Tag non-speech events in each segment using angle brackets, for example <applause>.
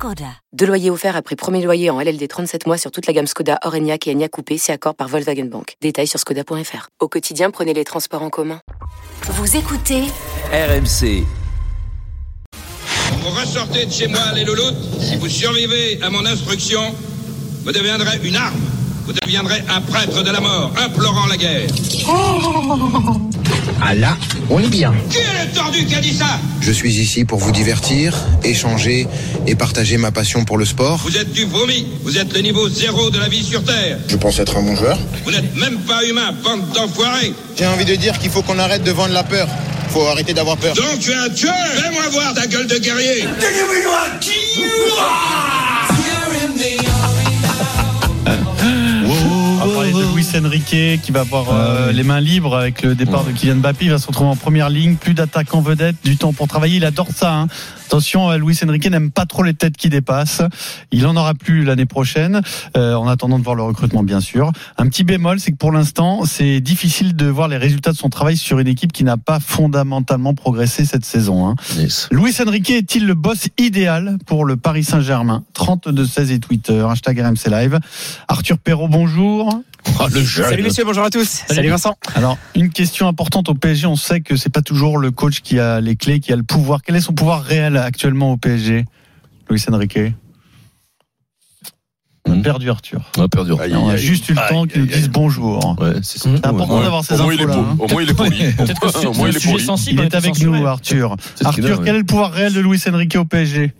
Skoda. Deux loyers offerts après premier loyer en LLD 37 mois sur toute la gamme Skoda, Orenia et Enya Coupé, c'est accord par Volkswagen Bank. Détails sur skoda.fr. Au quotidien, prenez les transports en commun. Vous écoutez RMC. Vous ressortez de chez moi, les louloutes. Si vous survivez à mon instruction, vous deviendrez une arme. Vous deviendrez un prêtre de la mort, implorant la guerre. <laughs> Ah là, on est bien. Qui est le tordu qui a dit ça Je suis ici pour vous divertir, échanger et partager ma passion pour le sport. Vous êtes du vomi. Vous êtes le niveau zéro de la vie sur Terre. Je pense être un bon joueur. Vous n'êtes même pas humain, bande d'enfoirés. J'ai envie de dire qu'il faut qu'on arrête de vendre la peur. Faut arrêter d'avoir peur. Donc tu es un tueur Fais-moi voir ta gueule de guerrier de Luis Enrique qui va avoir euh, les mains libres avec le départ de Kylian Mbappé. Il va se retrouver en première ligne, plus d'attaquants vedettes, du temps pour travailler. Il adore ça. hein. Attention, euh, Luis Enrique n'aime pas trop les têtes qui dépassent. Il en aura plus l'année prochaine, euh, en attendant de voir le recrutement bien sûr. Un petit bémol, c'est que pour l'instant, c'est difficile de voir les résultats de son travail sur une équipe qui n'a pas fondamentalement progressé cette saison. hein. Luis Enrique est-il le boss idéal pour le Paris Saint-Germain? 32 16 et Twitter, hashtag RMC Live. Arthur Perrault, bonjour. Salut messieurs, bonjour à tous. Salut, Vincent. Alors, une question importante au PSG, on sait que c'est pas toujours le coach qui a les clés, qui a le pouvoir. Quel est son pouvoir réel actuellement au PSG Luis Enrique? On a perdu Arthur. On a perdu. on a juste eu le temps qu'il nous dise bonjour. Ouais, c'est important d'avoir ces Au moins, il est infos-là. poli. hein. Au moins, il est poli. Peut-être que il c'est est un sujet sensible. Il est avec nous, Arthur. Arthur, ouais. quel est le pouvoir réel de Luis Enrique au PSG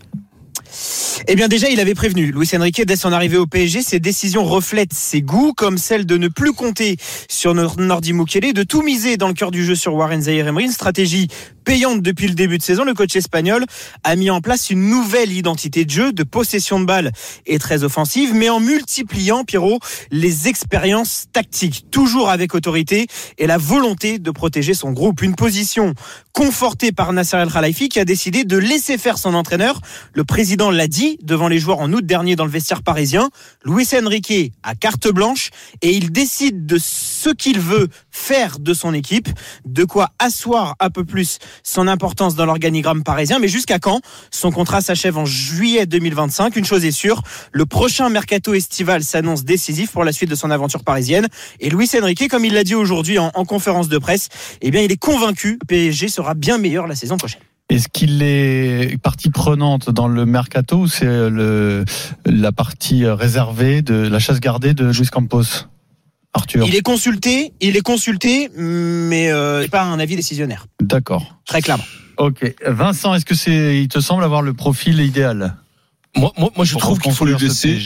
Eh bien déjà, il avait prévenu. Luis Enrique, dès son arrivée au PSG, ses décisions reflètent ses goûts, comme celle de ne plus compter sur Nor- Nordi Mukele, de tout miser dans le cœur du jeu sur Warren Zahir Emery, une stratégie payante depuis le début de saison. Le coach espagnol a mis en place une nouvelle identité de jeu, de possession de balle et très offensive, mais en multipliant, Pierrot, les expériences tactiques, toujours avec autorité et la volonté de protéger son groupe. Une position confortée par Nasser El Khalifi qui a décidé de laisser faire son entraîneur. Le président l'a dit devant les joueurs en août dernier dans le vestiaire parisien. Luis Enrique a carte blanche et il décide de ce qu'il veut faire de son équipe, de quoi asseoir un peu plus son importance dans l'organigramme parisien. Mais jusqu'à quand Son contrat s'achève en juillet 2025. Une chose est sûre, le prochain mercato estival s'annonce décisif pour la suite de son aventure parisienne. Et Luis Enrique, comme il l'a dit aujourd'hui en, en conférence de presse, eh bien, il est convaincu que PSG sera bien meilleur la saison prochaine. Est-ce qu'il est partie prenante dans le mercato ou c'est la partie réservée de la chasse gardée de Luis Campos? Arthur Il est consulté, il est consulté, mais euh, pas un avis décisionnaire. D'accord. Très clairement. Ok. Vincent, est-ce que c'est, il te semble avoir le profil idéal? Moi, moi, moi, je trouve qu'il faut ce laisser.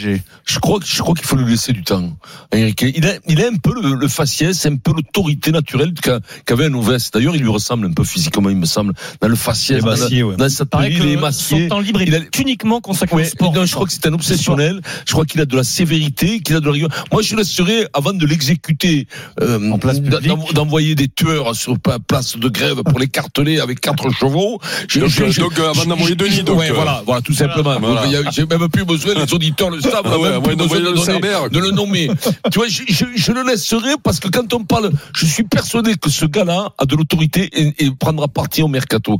Je crois, que- je crois qu'il faut lui laisser du temps. Enrique. Il a, il a un peu le, le faciès, un peu l'autorité naturelle qu'a- qu'avait Nouves. D'ailleurs, il lui ressemble un peu physiquement, il me semble, dans le faciès, dans, la- ouais. dans sa tenue, il est massier. son temps libre Il a- est uniquement consacré Ouais, au sport. non, je crois que c'est un obsessionnel. Je crois qu'il a de la sévérité, qu'il a de la rigueur. Moi, je laisserais, avant de l'exécuter, euh, En place d'envoyer des tueurs sur place de grève pour les carteler avec quatre chevaux. Je- Donc, je- euh, je- donc, euh, avant d'envoyer Denis, donc, ouais, euh, voilà, voilà, tout simplement. Voilà. J'ai même plus besoin, les auditeurs le savent, Ah on a ouais, même ouais, plus d'envoyer besoin de, le donner- Cerbère. de le nommer. <laughs> tu vois, je, je, je le laisserai parce que quand on parle, je suis persuadé que ce gars-là a de l'autorité et, et prendra parti au mercato.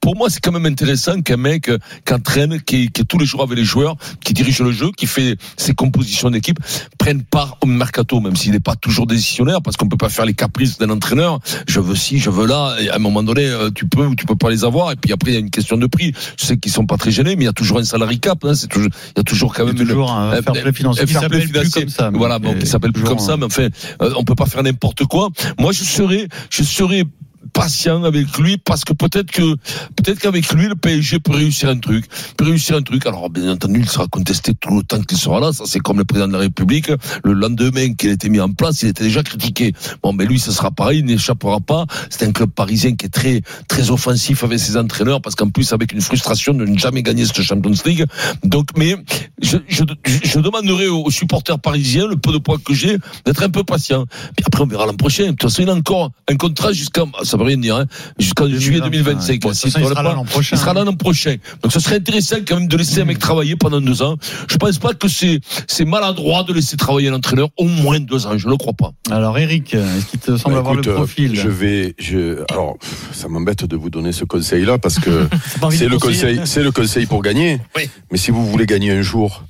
Pour moi, c'est quand même intéressant qu'un mec euh, qui entraîne, qui, est- qui est tous les jours avec les joueurs, qui dirige le jeu, qui fait ses compositions d'équipe, prenne part au mercato, même s'il n'est pas toujours décisionnaire, parce qu'on peut pas faire les caprices d'un entraîneur. Je veux ci, je veux là. Et à un moment donné, euh, tu peux ou tu peux pas les avoir. Et puis après, il y a une question de prix. Je sais qu'ils sont pas très gênés, mais il y a toujours un salary cap. Hein, c'est toujours, il y a toujours quand Il même toujours un euh, fair play financier un qui fair play financier. comme ça. Voilà, bon, qui s'appelle plus toujours comme ça, un- mais enfin, euh, on peut pas faire n'importe quoi. Moi, je serais, je serais patient avec lui parce que peut-être que peut-être qu'avec lui le PSG peut réussir un truc, réussir un truc. Alors bien entendu, il sera contesté tout le temps qu'il sera là. Ça c'est comme le président de la République. Le lendemain qu'il a été mis en place, il était déjà critiqué. Bon, mais lui, ce sera pareil, il n'échappera pas. C'est un club parisien qui est très très offensif avec ses entraîneurs parce qu'en plus avec une frustration de ne jamais gagner cette Champions League. Donc, mais je, demanderai aux supporters parisiens, le peu de poids que j'ai, d'être un peu patient. Puis après, on verra l'an prochain. De toute façon, il a encore un contrat jusqu'à, veut rien dire, hein, jusqu'en juillet 2025. Bon, il sera là l'an prochain. Il sera là l'an prochain. Donc, ce serait intéressant quand même de laisser un mec travailler pendant deux ans. Je pense pas que c'est, c'est maladroit de laisser travailler l'entraîneur au moins deux ans. Je ne le crois pas. Alors, Eric, est-ce qu'il te semble Bah, avoir écoute, le profil Je vais, je, alors, ça m'embête de vous donner ce conseil-là parce que <laughs> c'est le conseil, c'est le conseil pour gagner. Oui. Mais si vous voulez gagner un jour,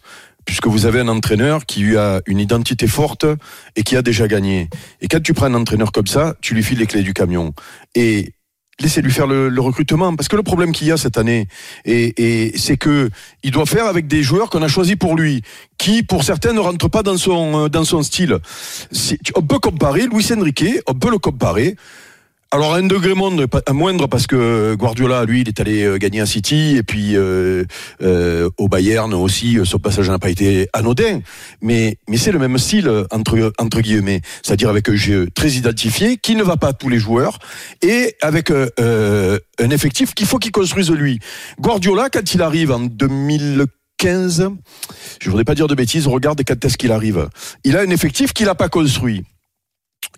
puisque vous avez un entraîneur qui a une identité forte et qui a déjà gagné. Et quand tu prends un entraîneur comme ça, tu lui files les clés du camion. Et laissez-lui faire le, recrutement. Parce que le problème qu'il y a cette année, c'est que il doit faire avec des joueurs qu'on a choisis pour lui, qui pour certains ne rentrent pas dans son, euh, style. On peut comparer Luis Enrique, on peut le comparer. Alors un degré moindre, à moindre parce que Guardiola, lui, il est allé euh, gagner à City et puis euh, euh, au Bayern aussi, euh, son passage n'a pas été anodin. Mais mais c'est le même style euh, entre entre guillemets, c'est-à-dire avec un jeu très identifié qui ne va pas à tous les joueurs et avec euh, euh, un effectif qu'il faut qu'il construise lui. Guardiola, quand il arrive en 2015, je voudrais pas dire de bêtises, regarde quand est-ce qu'il arrive. Il a un effectif qu'il n'a pas construit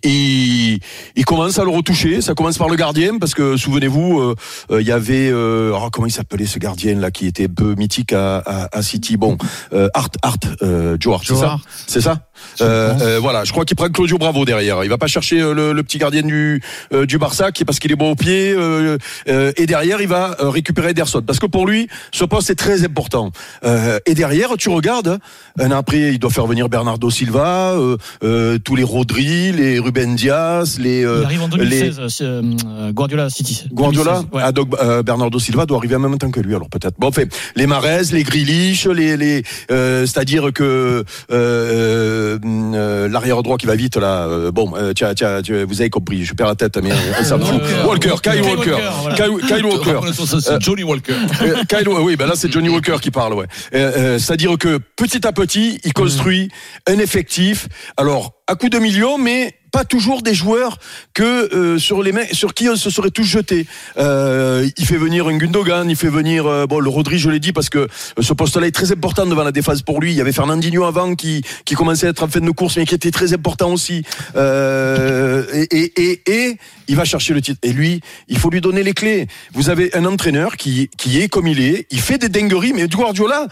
il, il commence à le retoucher. Ça commence par le gardien parce que souvenez-vous, euh, euh, il y avait euh, oh, comment il s'appelait ce gardien là qui était un peu mythique à, à, à City. Bon, euh, Art, Art, euh, Joe Hart, c'est ça, c'est ça. Voilà, je crois qu'il prend Claudio Bravo derrière. Il va pas chercher le, le petit gardien du euh, du Barça qui parce qu'il est bon au pied euh, euh, et derrière il va récupérer Ederson parce que pour lui ce poste est très important. Euh, et derrière tu regardes un an après il doit faire venir Bernardo Silva, tous les Rodri, les Ruben Diaz, les euh, Il arrive en les- 2016, euh, euh, Guardiola City. Guardiola 2016, ouais. ah, donc euh, Bernardo Silva doit arriver en même temps que lui alors peut-être. Bon, enfin, les Marais, les Grealish, les les euh, c'est-à-dire que euh, euh, l'arrière droit qui va vite là. euh, bon, euh, tiens, tiens, tiens, vous avez compris. Je perds la tête, mais euh, ça me fout. Walker. Walker, Kyle Walker, Walker, voilà. Kyle, Kyle Walker. C'est Johnny Walker. Euh, Kyle, oui, ben là c'est Johnny Walker qui parle, ouais. Euh, euh, C'est-à-dire que petit à petit, il construit un effectif. Alors à coup de millions, mais pas toujours des joueurs que euh, sur les mains, sur qui on se serait tous jetés. Euh, il fait venir un Gundogan, il fait venir euh, bon le Rodri, je l'ai dit parce que ce poste-là est très important devant la défense pour lui. Il y avait Fernandinho avant qui qui commençait à être en fin de course, mais qui était très important aussi. Et, et, et, et il va chercher le titre. Et lui, il faut lui donner les clés. Vous avez un entraîneur qui qui est comme il est, il fait des dingueries, mais Guardiola,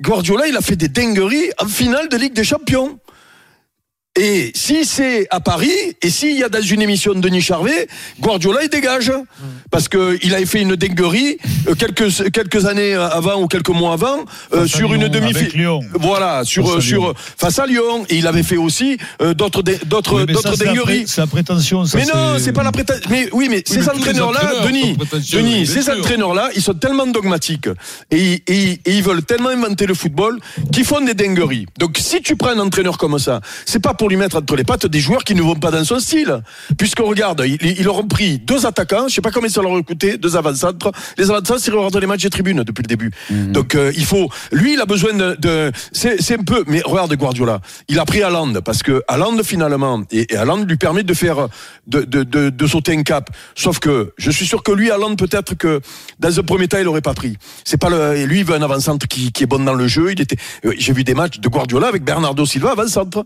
Guardiola, il a fait des dingueries en finale de Ligue des Champions. Et si c'est à Paris, et s'il y a dans une émission de Denis Charvet, Guardiola il dégage. Parce que il avait fait une dinguerie euh, quelques, quelques années avant ou quelques mois avant euh, sur une Lyon, demi-finale. Voilà, sur, Face à sur, Lyon. face à Lyon. Et il avait fait aussi euh, d'autres d'autres Oui, d'autres dingueries. C'est la prétention. ça, Mais non, c'est pas la prétention. Mais oui, mais ces entraîneurs-là, entraîneurs Denis, Denis, ces entraîneurs-là, ils sont tellement dogmatiques et, et- et ils veulent tellement inventer le football qu'ils font des dingueries. Donc, si tu prends un entraîneur comme ça, c'est pas pour lui mettre entre les pattes des joueurs qui ne vont pas dans son style. Puisque regarde, ils, ils leur ont pris deux attaquants, je sais pas combien ça leur a coûté, deux avant-centres. Les avant-centres, c'est regarder les matchs des tribunes depuis le début. Donc, euh, il faut, lui, il a besoin de, de- c'est, c'est un peu, mais regarde Guardiola, il a pris Haaland parce que Haaland finalement, et, et Haaland lui permet de faire, de, de, de, de sauter un cap. Sauf que je suis sûr que lui, Haaland, peut-être que dans un premier temps, il aurait pas pris. C'est pas le, et lui, il veut un avant-centre qui, qui est bon dans le jeu. Il était, euh, j'ai vu des matchs de Guardiola avec Bernardo Silva avant-centre.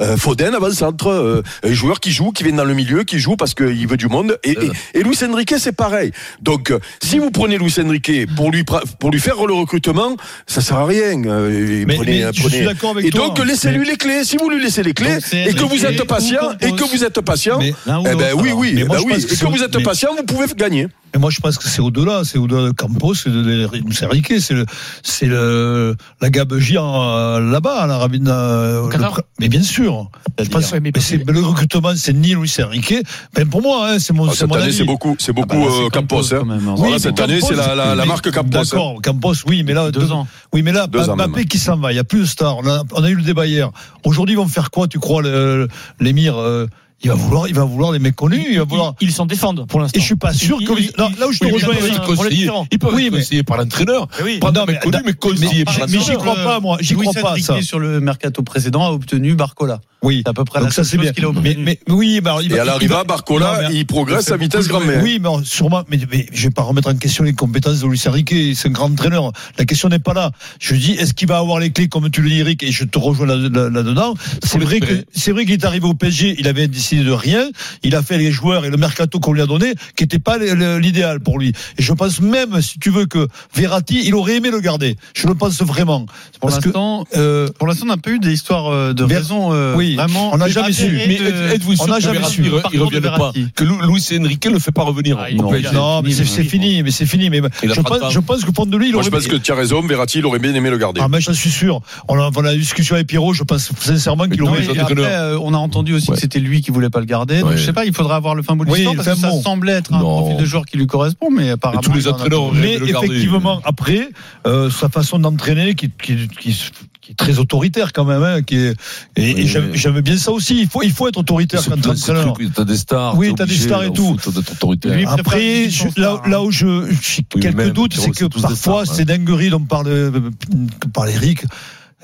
Euh, Foden avant-centre, euh, un joueur qui joue, qui vient dans le milieu, qui joue parce qu'il veut du monde. Et, et, et Luis Enrique, c'est pareil. Donc, euh, si vous prenez Luis Enrique pour lui pour lui faire le recrutement, ça sert à rien. Euh, Mais- prenez- mais je prenez- suis d'accord avec et toi. donc, laissez-lui les clés. Si vous lui laissez les clés Donc, et que vous êtes patient et que vous êtes patient, eh ben oui, oui, ben oui. Et que vous êtes patient, vous pouvez gagner. Et moi, je pense que c'est au-delà, c'est au-delà de Campos, c'est de, de, de- c'est Enrique, c'est le, c'est le, la gabegie en, euh, là-bas, à l'Arabie, euh, le mais bien sûr. Je pense- Ouais, mais mais c'est, le recrutement, c'est ni Luis Enrique, même pour moi, hein, c'est mon, Ah, c'est mon année, c'est beaucoup, c'est beaucoup bah là, c'est euh, Campos. Campos, hein. hein. Voilà, cette mais année, c'est la, la, la mais- marque Campos. hein. D'accord, Campos, oui, mais là, Deux ans. Oui, mais là, Mbappé qui s'en va, il n'y a plus de stars. On a, on a eu le débat hier. Aujourd'hui, ils vont faire quoi, tu crois, l'émir euh, il va vouloir, il va vouloir les méconnus. Il va vouloir... Ils s'en défendent pour l'instant. Et je suis pas sûr que. Là où je te oui, rejoins, ils peuvent oui, être conseillés par l'entraîneur. Oui. Pas non, méconnu, mais, mais conseillés par. Mais j'y crois pas, moi. J'y crois pas. Qui, sur le mercato précédent, a obtenu Barcola. Oui. À peu près Donc ça, seule chose qu'il a mais, mais, mais, oui, bah, il, Et à l'arrivée, Barcola, il progresse à vitesse grand-mère. Oui, mais sûrement, mais, je vais pas remettre en question les compétences de Lucien Riquet, c'est un grand entraîneur. La question n'est pas là. Je dis, est-ce qu'il va avoir les clés, comme tu le dis, Eric, et je te rejoins là-dedans. Là, là c'est vrai que, c'est vrai qu'il est arrivé au PSG, il avait décidé de rien, il a fait les joueurs et le mercato qu'on lui a donné, qui n'était pas l'idéal pour lui. Et je pense même, si tu veux, que Verratti, il aurait aimé le garder. Je le pense vraiment. Pour l'instant, euh, pour l'instant, on n'a pas eu des histoires euh, de raison. Euh, Vraiment, on n'a jamais su. Mais êtes-vous sûr que Verratti ne revienne pas Que Luis Enrique ne le fait pas revenir ah, Non, mais c'est fini. Mais c'est fini. Mais je pense que Pondelui, il aurait. Je pense que tu as raison. Verratti, il aurait bien aimé le garder. Ah, mais j'en suis sûr. On a la discussion avec Pierrot. Je pense sincèrement qu'il aurait. Euh, on a entendu aussi que c'était lui qui voulait pas le garder. Je sais pas. Il faudra avoir le fin mot de l'histoire parce que ça semble être un profil de joueur qui lui correspond, mais apparemment. Tous les entraîneurs. Mais effectivement, après euh, sa façon d'entraîner qui qui est très autoritaire quand même, hein, qui est, et, oui, j'aime bien ça aussi. Il faut, il faut être autoritaire quand entraîneur. T'as des stars. Oui, t'as des stars et tout. Après, là, là, où je, j'ai quelques doutes, c'est que parfois, ces dingueries dont parle, euh, parle Eric,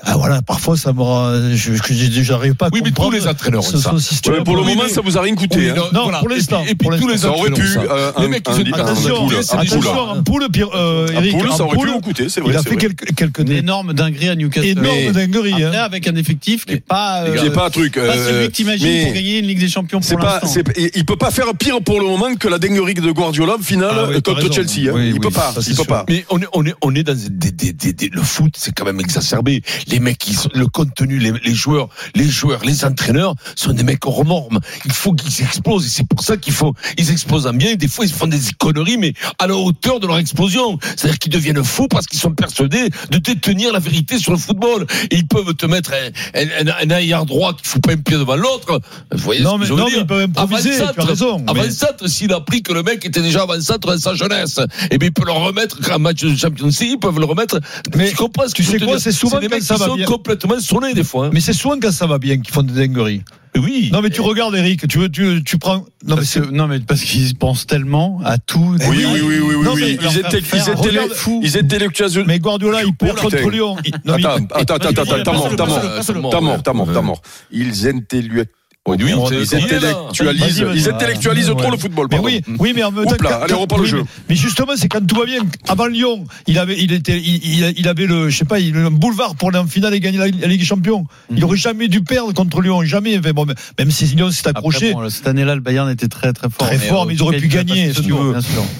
ah voilà, parfois ça me je, j'arrive pas à Oui, mais tous les entraîneurs ce, ça. Ce ouais, pour le moment, ça vous a rien coûté. Hein. Non, pour l'instant. Et, et, puis tous les entraîneurs aurait pu euh, les mecs qui se disent attention, en poule Pierre euh, Eric, poule, ça aurait pu vous coûter, c'est vrai. Il a fait quelques quelques énormes dingueries à Newcastle. Énorme dinguerie hein. avec un effectif qui est pas euh, qui C'est pas un truc pas euh, celui que pour gagner une Ligue des Champions pour l'instant. il peut pas faire pire pour le moment que la dinguerie de Guardiola finale ah contre Chelsea, hein. il peut pas, il peut pas. Mais on est on est on est dans le foot, c'est quand même exacerbé les mecs, ils le contenu, les, les, joueurs, les joueurs, les entraîneurs sont des mecs remormes. Il faut qu'ils explosent et c'est pour ça qu'il faut, ils explosent en bien. Des fois, ils font des conneries, mais à la hauteur de leur explosion. C'est-à-dire qu'ils deviennent fous parce qu'ils sont persuadés de détenir la vérité sur le football. Ils peuvent te mettre un, un, un, un arrière droit qui fout pas un pied devant l'autre. Vous voyez non, ce que mais, je veux non, dire. Mais ils peuvent improviser. Avant tu s'il a appris que le mec était déjà avant dans sa jeunesse, et bien, il peut le remettre, un match de Champions League, ils peuvent le remettre. Mais tu comprends ce que tu sais quoi, c'est souvent des mecs sont complètement sonnés des fois. Hein. Mais c'est souvent quand ça va bien qu'ils font des dingueries. Eh oui. Non mais tu eh. regardes Eric, tu tu, tu prends non mais, non, mais parce qu'ils pensent tellement à tout. Eh oui oui oui oui, oui, oui. Ils, étaient, ils, étaient, regarde, les, ils étaient les Mais Guardiola il perd contre Lyon. Attends attends attends attends t'as mort t'as mort t'as mort. Ils étaient Oh, oui, hein. ils, intellectualisent, trop le football. Mais oui, oui, mais en même temps, on reprend le jeu. Mais justement, c'est quand tout va bien. Avant Lyon, il avait, il était, il, avait le, je sais pas, il, boulevard pour aller en finale et gagner la, Ligue des Champions. Il mhm. aurait jamais dû perdre contre Lyon, jamais. Même si Lyon s'est accroché. Cette année-là, le Bayern était très, très fort. Très fort, mais ils auraient pu gagner, si tu.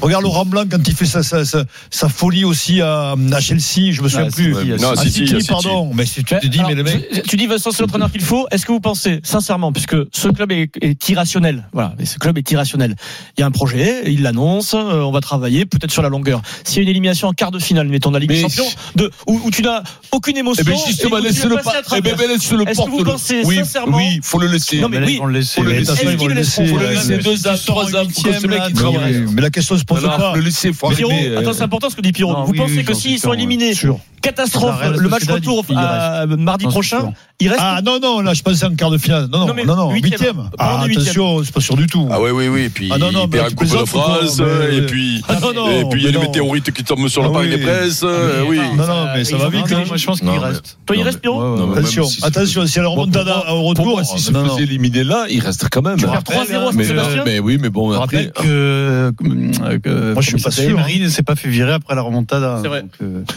Regarde Laurent Blanc quand il fait sa, folie aussi à, à, Chelsea, je me souviens ah, plus. Non, ah, City, pardon. Mais tu dis, mais le mec. Tu dis, Vincent, c'est l'entraîneur qu'il faut. Est-ce que vous pensez, sincèrement, puisque que ce club est, est irrationnel. Voilà, ce club est irrationnel. Il y a un projet, il l'annonce, euh, on va travailler peut-être sur la longueur. S'il y a une élimination en quart de finale, mettons la Ligue des Champions, de, où, où tu n'as aucune émotion, eh ben justement, et où tu le pas, eh ben, laisse le Est-ce que vous pensez oui, sincèrement Oui, faut le laisser. Non mais oui, on le laisse. Faut le laisser. Faut le laisser. Faut le laisser deux ans, trois ans il. Mais la question se pose pas. Le laisser, faut. Euh. Attends, c'est important ce que dit Pierrot. Vous pensez que s'ils sont éliminés catastrophe. Le match retour euh, mardi prochain. Il reste. Ah non non, là je pensais en quart de finale. Non non non, mais non huitième. Non, ah, attention, c'est pas sûr du tout. Ah oui oui oui. Et puis ah, non, non, il perd de France. Mais... Et puis <laughs> ah, et puis il y a des météorites qui tombent sur le ah Paris des Presses. Ah, euh, oui. Non non, mais ça ah, va vite. Hein. Moi je pense qu'il reste. Toi il reste Pierrot. Attention attention, si elle remonte au retour, si se faisait éliminer là, il reste quand même. 3-0 euh, Mais oui mais bon après. Moi je suis pas sûr. Marine hein. ne s'est pas fait virer après la remontada. C'est vrai.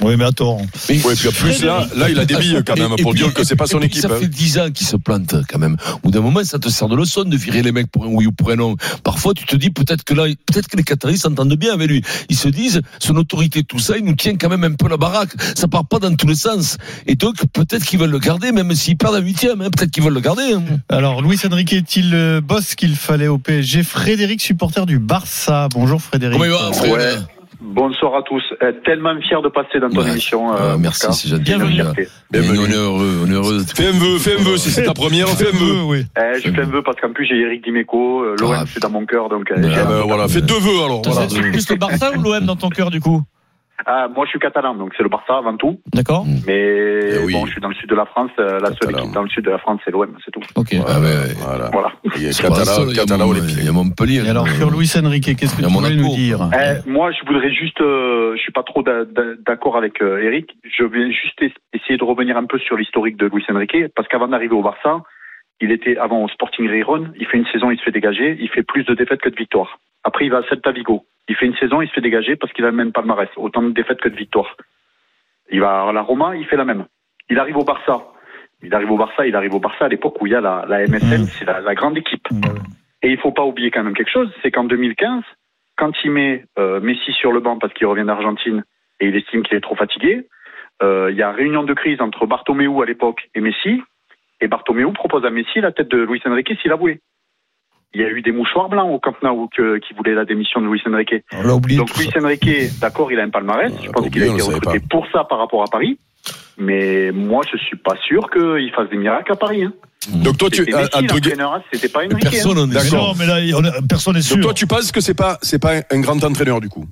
Oui mais attends. Mais ouais, puis en plus, là, là, il a des billes quand même pour dire que c'est pas son équipe. Ça hein. fait 10 ans qu'il se plante quand même. Au d'un moment, ça te sert de leçon de virer les mecs pour un oui ou pour un non. Parfois, tu te dis peut-être que là, peut-être que les Qataris s'entendent bien avec lui. Ils se disent, son autorité, tout ça, il nous tient quand même un peu la baraque. Ça part pas dans tous les sens. Et donc, peut-être qu'ils veulent le garder, même s'ils perdent à 8 hein, peut-être qu'ils veulent le garder. Hein. Alors, Luis Enrique est-il le boss qu'il fallait au PSG Frédéric, supporter du Barça. Bonjour Frédéric. Comment il Frédéric. Bonsoir à tous. Euh, tellement fier de passer dans ton émission. Ah, euh, merci, c'est gentil. Bienvenue. Bienvenue. On est heureux, on est heureux. Fais un vœu, fais un vœu, si c'est ta première, fais un vœu. Oui. Euh, je fais un vœu parce qu'en plus j'ai Eric Dimeco, euh, l'OM ah. c'est dans mon cœur, donc. Ah, bah, voilà, fais deux vœux alors. Voilà. Plus le Barça ou l'OM dans ton cœur du coup? Ah, moi, je suis catalan, donc c'est le Barça avant tout. D'accord. Mais Eh oui. bon, je suis dans le sud de la France. euh, La seule Catalan. équipe dans le sud de la France, c'est l'OM, c'est tout. Ok. Ah, ouais. Voilà. Voilà. Il y a C'est pas Catala, ça, il y a Catala, Mon- Olympique. il y a Montpellier. Et alors sur Luis Enrique, qu'est-ce que tu voulais nous dire? Eh, moi, je voudrais juste, euh, je suis pas trop d'a- d'a- d'accord avec euh, Eric. Je vais juste es- essayer de revenir un peu sur l'historique de Luis Enrique, parce qu'avant d'arriver au Barça, il était avant au Sporting Gijón. Il fait une saison, il se fait dégager. Il fait plus de défaites que de victoires. Après, il va à Celta Vigo. Il fait une saison, il se fait dégager parce qu'il a le même palmarès, autant de défaites que de victoires. Il va à la Roma, il fait la même. Il arrive au Barça. Il arrive au Barça, il arrive au Barça à l'époque où il y a la, la MSN, c'est la, la grande équipe. Et il faut pas oublier quand même quelque chose, c'est qu'en 2015, quand il met euh, Messi sur le banc parce qu'il revient d'Argentine et il estime qu'il est trop fatigué, euh, il y a réunion de crise entre Bartomeu à l'époque et Messi, et Bartomeu propose à Messi la tête de Luis Enrique s'il a voulu. Il y a eu des mouchoirs blancs au Camp Nou que- qui voulaient la démission de Luis Enrique. On l'a oublié. Donc Luis ça. Enrique, d'accord, il a un palmarès. Je pense qu'il a été recruté pour ça par rapport à Paris. Mais moi, je suis pas sûr qu'il fasse des miracles à Paris. Hein. Donc toi, tu, C'était hein, c'était pas Enrique. hein. Personne n'en est Mais sûr. non, mais là, on a- personne n'est sûr. donc toi, tu penses que c'est pas, c'est pas un grand entraîneur du coup?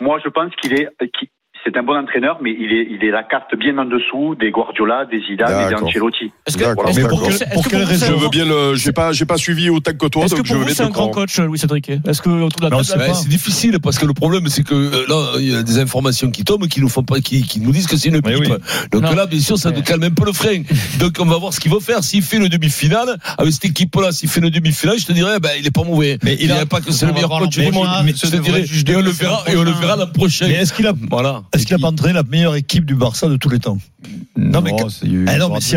Moi, je pense qu'il est, c'est un bon entraîneur, mais il est, il est la carte bien en dessous des Guardiola, des Zidane et des. Ancelotti. Est-ce que, que pour, que quelle raison Je veux bien le, j'ai pas, j'ai pas suivi autant que toi, Est-ce que donc je pour vous c'est un grand coach, Louis Cédric? Est-ce que autour de la c'est difficile parce que le problème c'est que euh, là il y a des informations qui tombent qui nous font pas qui, qui nous disent que c'est une pipe. oui. Donc Non. là bien sûr ça nous calme un peu le frein. Donc on va voir ce qu'il va faire s'il fait le demi-finale avec cette équipe là s'il fait le demi-finale je te dirais ben il est pas mauvais. Mais il il a- pas que c'est le meilleur coach du monde je te dirais et on le verra et on le verra l'an prochain. Mais est-ce qu'il a, Voilà. Est-ce qu'il a pas entraîné la meilleure équipe du Barça de tous les temps? Non, mais Non, que- c'est- il y a eu Eh non, mais c'est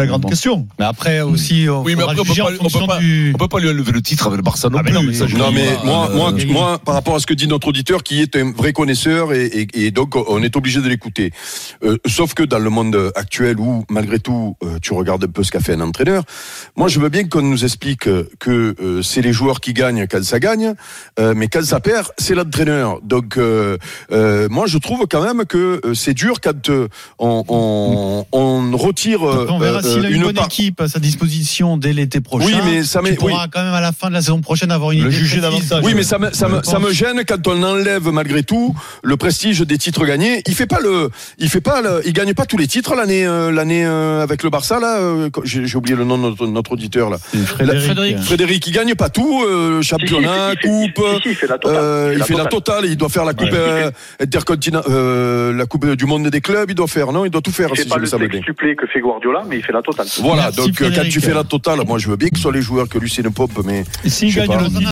la grande Bon. question. Mais après aussi, on Oui, mais après, on peut pas, on peut pas, du. on peut pas lui enlever le titre avec le Barça non Ah, mais plus. non, mais ça, Non mais pas, moi, euh, moi, euh, moi, par rapport à ce que dit notre auditeur, qui est un vrai connaisseur et, et- et donc on est obligé de l'écouter. Euh, sauf que dans le monde actuel où malgré tout euh, tu regardes un peu ce qu'a fait un entraîneur, moi je veux bien qu'on nous explique que euh, c'est les joueurs qui gagnent quand ça gagne, euh, mais quand ça perd, c'est l'entraîneur. Donc euh, euh, moi je trouve quand même que euh, c'est dur quand euh, on, on, on retire on verra euh, s'il a une, bonne part- équipe à sa disposition dès l'été prochain. Oui, mais ça tu pourras oui. quand même à la fin de la saison prochaine avoir une Le idée juger davantage. Oui, mais ça me, ça me, Je ça me pense. gêne quand on enlève malgré tout le prestige des titres gagnés. Il fait pas le, il fait pas le, il gagne pas tous les titres l'année, l'année avec le Barça là. J'ai oublié le nom de notre, notre auditeur là. Frédéric. Frédéric. Frédéric, il gagne pas tout, euh, championnat, coupe. il fait la totale. il doit faire la coupe euh, intercontinent- euh, la coupe du monde des clubs. Il doit faire, non, il doit tout faire. Il fait si pas je le sextuplé que fait Guardiola, mais il fait la totale. Voilà, Merci, donc euh, quand tu fais la totale, moi je veux bien que ce soit les joueurs que une pompe, mais Et s'il Je sais gagne pas. le